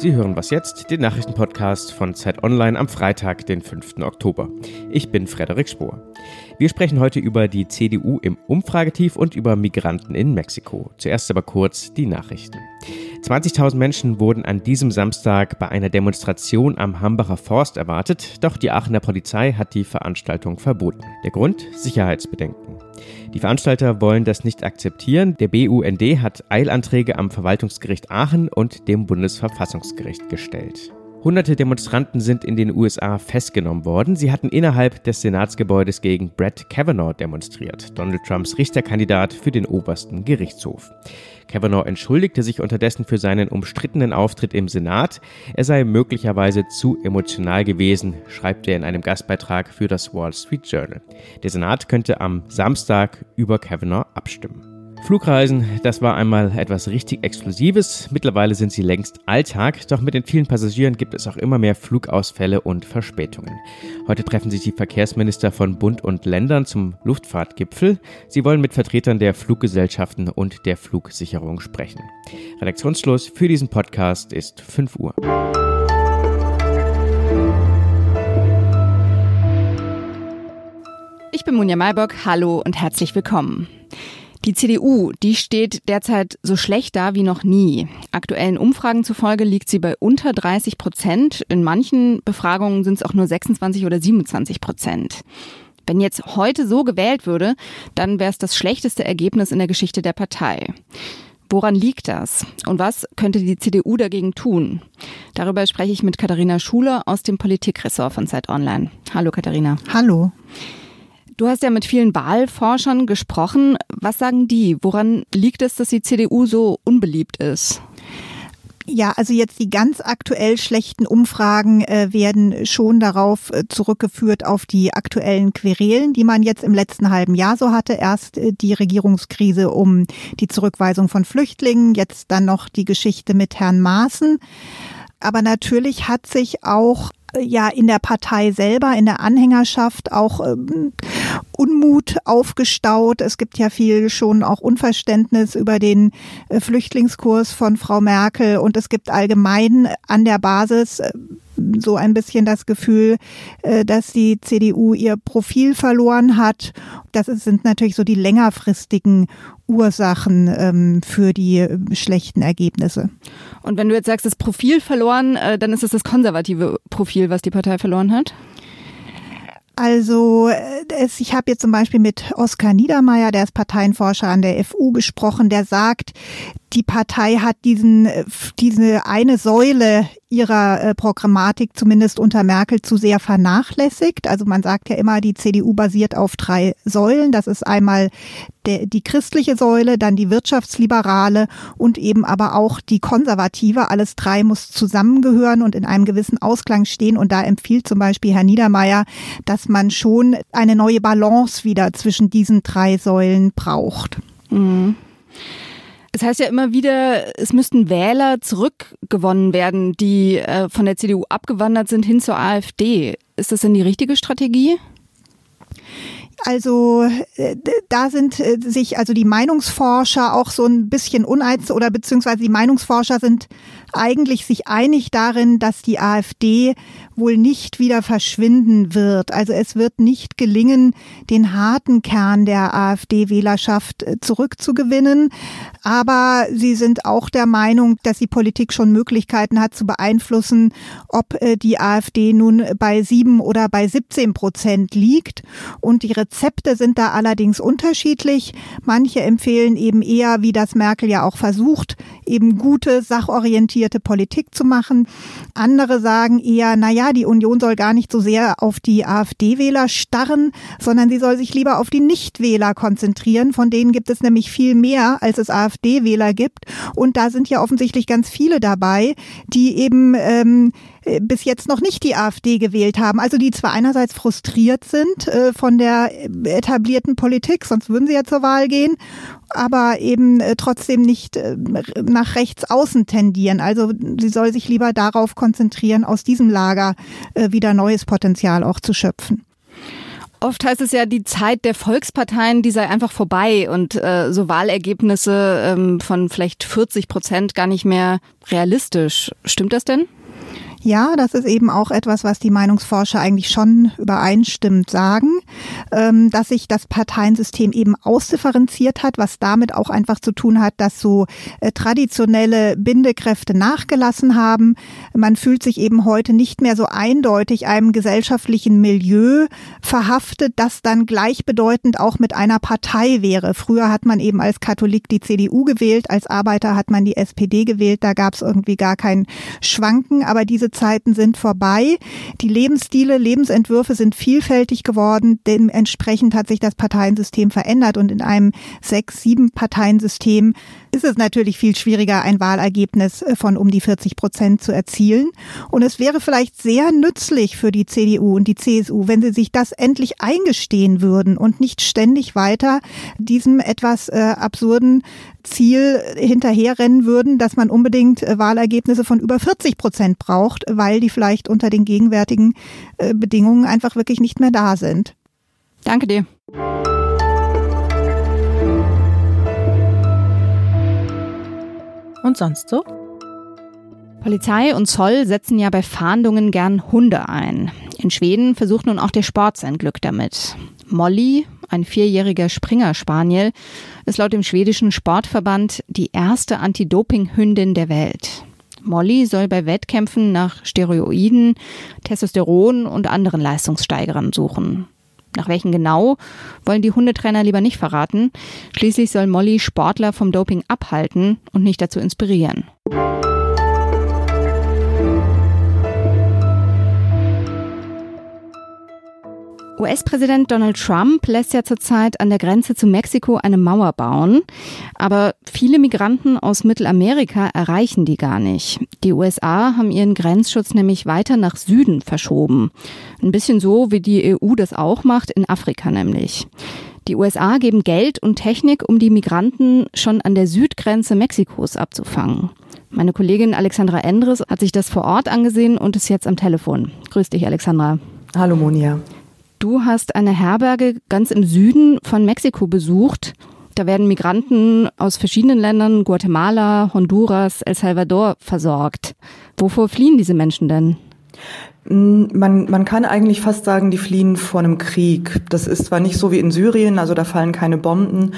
Sie hören was jetzt, den Nachrichtenpodcast von Zeit Online am Freitag, den 5. Oktober. Ich bin Frederik Spohr. Wir sprechen heute über die CDU im Umfragetief und über Migranten in Mexiko. Zuerst aber kurz die Nachrichten. 20.000 Menschen wurden an diesem Samstag bei einer Demonstration am Hambacher Forst erwartet, doch die Aachener Polizei hat die Veranstaltung verboten. Der Grund? Sicherheitsbedenken. Die Veranstalter wollen das nicht akzeptieren. Der BUND hat Eilanträge am Verwaltungsgericht Aachen und dem Bundesverfassungsgericht gestellt. Hunderte Demonstranten sind in den USA festgenommen worden. Sie hatten innerhalb des Senatsgebäudes gegen Brett Kavanaugh demonstriert, Donald Trumps Richterkandidat für den obersten Gerichtshof. Kavanaugh entschuldigte sich unterdessen für seinen umstrittenen Auftritt im Senat. Er sei möglicherweise zu emotional gewesen, schreibt er in einem Gastbeitrag für das Wall Street Journal. Der Senat könnte am Samstag über Kavanaugh abstimmen. Flugreisen, das war einmal etwas richtig Exklusives. Mittlerweile sind sie längst Alltag, doch mit den vielen Passagieren gibt es auch immer mehr Flugausfälle und Verspätungen. Heute treffen sich die Verkehrsminister von Bund und Ländern zum Luftfahrtgipfel. Sie wollen mit Vertretern der Fluggesellschaften und der Flugsicherung sprechen. Redaktionsschluss für diesen Podcast ist 5 Uhr. Ich bin Munja Maybock, hallo und herzlich willkommen. Die CDU, die steht derzeit so schlecht da wie noch nie. Aktuellen Umfragen zufolge liegt sie bei unter 30 Prozent. In manchen Befragungen sind es auch nur 26 oder 27 Prozent. Wenn jetzt heute so gewählt würde, dann wäre es das schlechteste Ergebnis in der Geschichte der Partei. Woran liegt das? Und was könnte die CDU dagegen tun? Darüber spreche ich mit Katharina Schuler aus dem Politikressort von Zeit Online. Hallo Katharina. Hallo. Du hast ja mit vielen Wahlforschern gesprochen. Was sagen die? Woran liegt es, dass die CDU so unbeliebt ist? Ja, also jetzt die ganz aktuell schlechten Umfragen äh, werden schon darauf äh, zurückgeführt auf die aktuellen Querelen, die man jetzt im letzten halben Jahr so hatte. Erst äh, die Regierungskrise um die Zurückweisung von Flüchtlingen, jetzt dann noch die Geschichte mit Herrn Maaßen. Aber natürlich hat sich auch ja in der Partei selber, in der Anhängerschaft auch ähm, Unmut aufgestaut. Es gibt ja viel schon auch Unverständnis über den äh, Flüchtlingskurs von Frau Merkel und es gibt allgemein an der Basis äh, so ein bisschen das Gefühl, äh, dass die CDU ihr Profil verloren hat. Das sind natürlich so die längerfristigen Ursachen ähm, für die äh, schlechten Ergebnisse. Und wenn du jetzt sagst, das Profil verloren, äh, dann ist es das konservative Profil, was die Partei verloren hat? Also es, ich habe jetzt zum Beispiel mit Oskar Niedermeyer, der ist Parteienforscher an der FU, gesprochen, der sagt, die Partei hat diesen, diese eine Säule ihrer äh, Programmatik zumindest unter Merkel zu sehr vernachlässigt. Also man sagt ja immer, die CDU basiert auf drei Säulen. Das ist einmal der, die christliche Säule, dann die wirtschaftsliberale und eben aber auch die konservative. Alles drei muss zusammengehören und in einem gewissen Ausklang stehen. Und da empfiehlt zum Beispiel Herr Niedermeyer, dass man schon eine neue Balance wieder zwischen diesen drei Säulen braucht. Mhm. Es heißt ja immer wieder, es müssten Wähler zurückgewonnen werden, die äh, von der CDU abgewandert sind hin zur AfD. Ist das denn die richtige Strategie? Also äh, da sind äh, sich also die Meinungsforscher auch so ein bisschen uneins oder beziehungsweise die Meinungsforscher sind eigentlich sich einig darin, dass die AfD wohl nicht wieder verschwinden wird. Also es wird nicht gelingen, den harten Kern der AfD-Wählerschaft äh, zurückzugewinnen. Aber sie sind auch der Meinung, dass die Politik schon Möglichkeiten hat zu beeinflussen, ob die AfD nun bei sieben oder bei 17 Prozent liegt. Und die Rezepte sind da allerdings unterschiedlich. Manche empfehlen eben eher, wie das Merkel ja auch versucht, eben gute, sachorientierte Politik zu machen. Andere sagen eher, na die Union soll gar nicht so sehr auf die AfD-Wähler starren, sondern sie soll sich lieber auf die Nichtwähler konzentrieren. Von denen gibt es nämlich viel mehr, als es AfD-Wähler gibt. Und da sind ja offensichtlich ganz viele dabei, die eben ähm, äh, bis jetzt noch nicht die AfD gewählt haben. Also die zwar einerseits frustriert sind äh, von der etablierten Politik, sonst würden sie ja zur Wahl gehen, aber eben äh, trotzdem nicht äh, nach rechts außen tendieren. Also sie soll sich lieber darauf konzentrieren, aus diesem Lager äh, wieder neues Potenzial auch zu schöpfen. Oft heißt es ja, die Zeit der Volksparteien, die sei einfach vorbei und äh, so Wahlergebnisse ähm, von vielleicht 40 Prozent gar nicht mehr realistisch. Stimmt das denn? Ja, das ist eben auch etwas, was die Meinungsforscher eigentlich schon übereinstimmend sagen, ähm, dass sich das Parteiensystem eben ausdifferenziert hat, was damit auch einfach zu tun hat, dass so äh, traditionelle Bindekräfte nachgelassen haben. Man fühlt sich eben heute nicht mehr so eindeutig einem gesellschaftlichen Milieu verhaftet, das dann gleichbedeutend auch mit einer Partei wäre. Früher hat man eben als Katholik die CDU gewählt, als Arbeiter hat man die SPD gewählt, da gab es irgendwie gar kein Schwanken, aber diese Zeiten sind vorbei. Die Lebensstile, Lebensentwürfe sind vielfältig geworden. Dementsprechend hat sich das Parteiensystem verändert und in einem sechs, sieben Parteiensystem ist es natürlich viel schwieriger, ein Wahlergebnis äh, von um die 40 Prozent zu erzielen. Und es wäre vielleicht sehr nützlich für die CDU und die CSU, wenn sie sich das endlich eingestehen würden und nicht ständig weiter diesem etwas äh, absurden Ziel hinterherrennen würden, dass man unbedingt äh, Wahlergebnisse von über 40 Prozent braucht, weil die vielleicht unter den gegenwärtigen äh, Bedingungen einfach wirklich nicht mehr da sind. Danke dir. Und sonst so? Polizei und Zoll setzen ja bei Fahndungen gern Hunde ein. In Schweden versucht nun auch der Sport sein Glück damit. Molly, ein vierjähriger Springer-Spaniel, ist laut dem schwedischen Sportverband die erste Anti-Doping-Hündin der Welt. Molly soll bei Wettkämpfen nach Steroiden, Testosteron und anderen Leistungssteigerern suchen. Nach welchen genau, wollen die Hundetrainer lieber nicht verraten. Schließlich soll Molly Sportler vom Doping abhalten und nicht dazu inspirieren. US-Präsident Donald Trump lässt ja zurzeit an der Grenze zu Mexiko eine Mauer bauen. Aber viele Migranten aus Mittelamerika erreichen die gar nicht. Die USA haben ihren Grenzschutz nämlich weiter nach Süden verschoben. Ein bisschen so, wie die EU das auch macht, in Afrika nämlich. Die USA geben Geld und Technik, um die Migranten schon an der Südgrenze Mexikos abzufangen. Meine Kollegin Alexandra Endres hat sich das vor Ort angesehen und ist jetzt am Telefon. Grüß dich, Alexandra. Hallo, Monia. Du hast eine Herberge ganz im Süden von Mexiko besucht. Da werden Migranten aus verschiedenen Ländern, Guatemala, Honduras, El Salvador, versorgt. Wovor fliehen diese Menschen denn? Man, man kann eigentlich fast sagen, die fliehen vor einem Krieg. Das ist zwar nicht so wie in Syrien, also da fallen keine Bomben,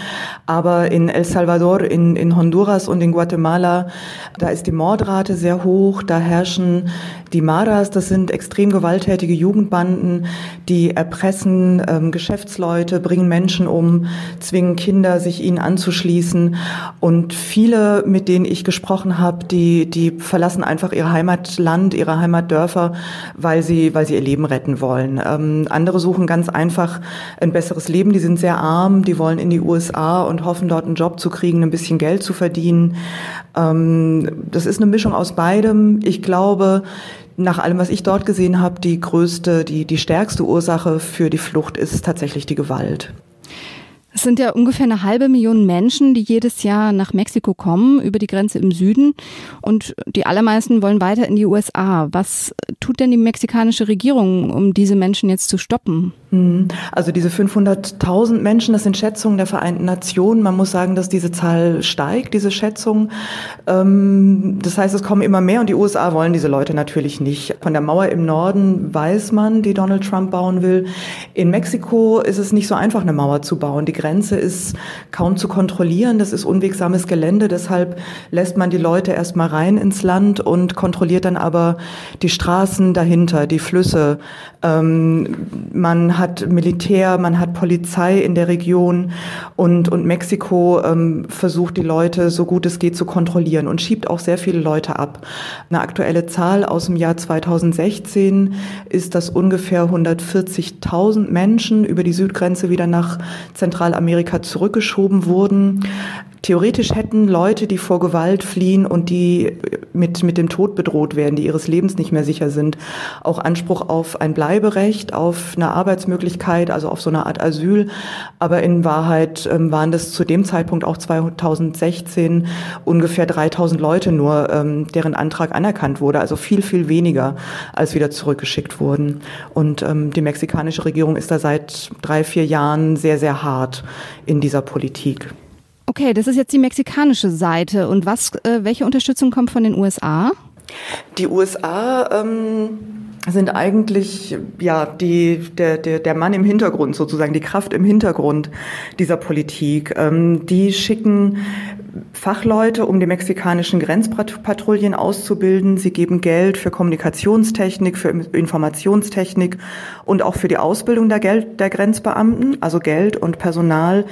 aber in El Salvador, in, in Honduras und in Guatemala, da ist die Mordrate sehr hoch, da herrschen die Maras, das sind extrem gewalttätige Jugendbanden, die erpressen ähm, Geschäftsleute, bringen Menschen um, zwingen Kinder, sich ihnen anzuschließen. Und viele, mit denen ich gesprochen habe, die, die verlassen einfach ihr Heimatland, ihre Heimatdörfer, weil sie, weil sie ihr Leben retten wollen. Ähm, andere suchen ganz einfach ein besseres Leben. Die sind sehr arm, die wollen in die USA und hoffen dort einen Job zu kriegen, ein bisschen Geld zu verdienen. Ähm, das ist eine Mischung aus beidem. Ich glaube, nach allem, was ich dort gesehen habe, die größte, die, die stärkste Ursache für die Flucht ist tatsächlich die Gewalt. Es sind ja ungefähr eine halbe Million Menschen, die jedes Jahr nach Mexiko kommen, über die Grenze im Süden. Und die allermeisten wollen weiter in die USA. Was tut denn die mexikanische Regierung, um diese Menschen jetzt zu stoppen? Mhm. Also diese 500.000 Menschen, das sind Schätzungen der Vereinten Nationen. Man muss sagen, dass diese Zahl steigt, diese Schätzung. Ähm, das heißt, es kommen immer mehr und die USA wollen diese Leute natürlich nicht. Von der Mauer im Norden weiß man, die Donald Trump bauen will. In Mexiko ist es nicht so einfach, eine Mauer zu bauen. Die Grenze ist kaum zu kontrollieren. Das ist unwegsames Gelände. Deshalb lässt man die Leute erstmal rein ins Land und kontrolliert dann aber die Straßen dahinter, die Flüsse. Ähm, man hat Militär, man hat Polizei in der Region und, und Mexiko ähm, versucht die Leute so gut es geht zu kontrollieren und schiebt auch sehr viele Leute ab. Eine aktuelle Zahl aus dem Jahr 2016 ist, dass ungefähr 140.000 Menschen über die Südgrenze wieder nach Zentral Zentralamerika zurückgeschoben wurden. Theoretisch hätten Leute, die vor Gewalt fliehen und die mit, mit dem Tod bedroht werden, die ihres Lebens nicht mehr sicher sind, auch Anspruch auf ein Bleiberecht, auf eine Arbeitsmöglichkeit, also auf so eine Art Asyl. Aber in Wahrheit ähm, waren das zu dem Zeitpunkt auch 2016 ungefähr 3000 Leute nur, ähm, deren Antrag anerkannt wurde, also viel, viel weniger, als wieder zurückgeschickt wurden. Und ähm, die mexikanische Regierung ist da seit drei, vier Jahren sehr, sehr hart in dieser Politik. Okay, das ist jetzt die mexikanische Seite. Und was, äh, welche Unterstützung kommt von den USA? Die USA ähm, sind eigentlich ja die der, der der Mann im Hintergrund sozusagen die Kraft im Hintergrund dieser Politik. Ähm, die schicken Fachleute, um die mexikanischen Grenzpatrouillen auszubilden. Sie geben Geld für Kommunikationstechnik, für Informationstechnik und auch für die Ausbildung der, Geld, der Grenzbeamten, also Geld und Personal.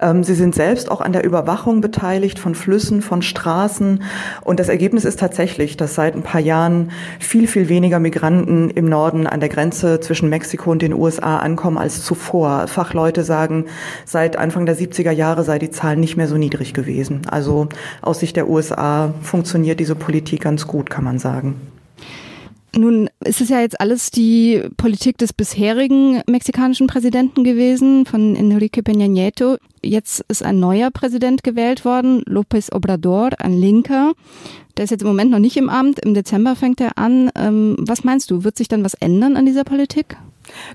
Ähm, sie sind selbst auch an der Überwachung beteiligt von Flüssen, von Straßen. Und das Ergebnis ist tatsächlich, dass seit ein paar Jahren viel, viel weniger Migranten im Norden an der Grenze zwischen Mexiko und den USA ankommen als zuvor. Fachleute sagen, seit Anfang der 70er Jahre sei die Zahl nicht mehr so niedrig gewesen. Also aus Sicht der USA funktioniert diese Politik ganz gut, kann man sagen. Nun ist es ja jetzt alles die Politik des bisherigen mexikanischen Präsidenten gewesen, von Enrique Peña Nieto. Jetzt ist ein neuer Präsident gewählt worden, López Obrador, ein Linker. Der ist jetzt im Moment noch nicht im Amt. Im Dezember fängt er an. Ähm, was meinst du? Wird sich dann was ändern an dieser Politik?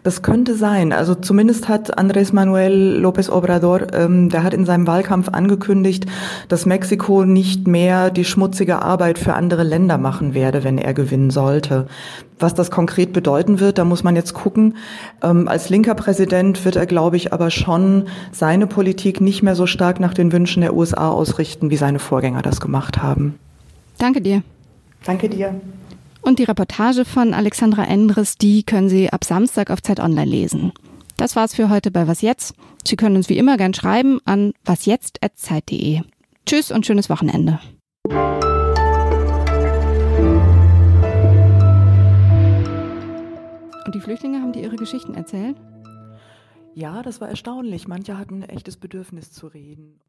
Das könnte sein. Also zumindest hat Andrés Manuel López Obrador, ähm, der hat in seinem Wahlkampf angekündigt, dass Mexiko nicht mehr die schmutzige Arbeit für andere Länder machen werde, wenn er gewinnen sollte. Was das konkret bedeuten wird, da muss man jetzt gucken. Ähm, als linker Präsident wird er, glaube ich, aber schon seine Politik nicht mehr so stark nach den Wünschen der USA ausrichten, wie seine Vorgänger das gemacht haben. Danke dir. Danke dir. Und die Reportage von Alexandra Endres, die können Sie ab Samstag auf Zeit Online lesen. Das war's für heute bei Was Jetzt. Sie können uns wie immer gern schreiben an wasjetzt.zeit.de. Tschüss und schönes Wochenende. Und die Flüchtlinge haben dir ihre Geschichten erzählt? Ja, das war erstaunlich. Manche hatten ein echtes Bedürfnis zu reden.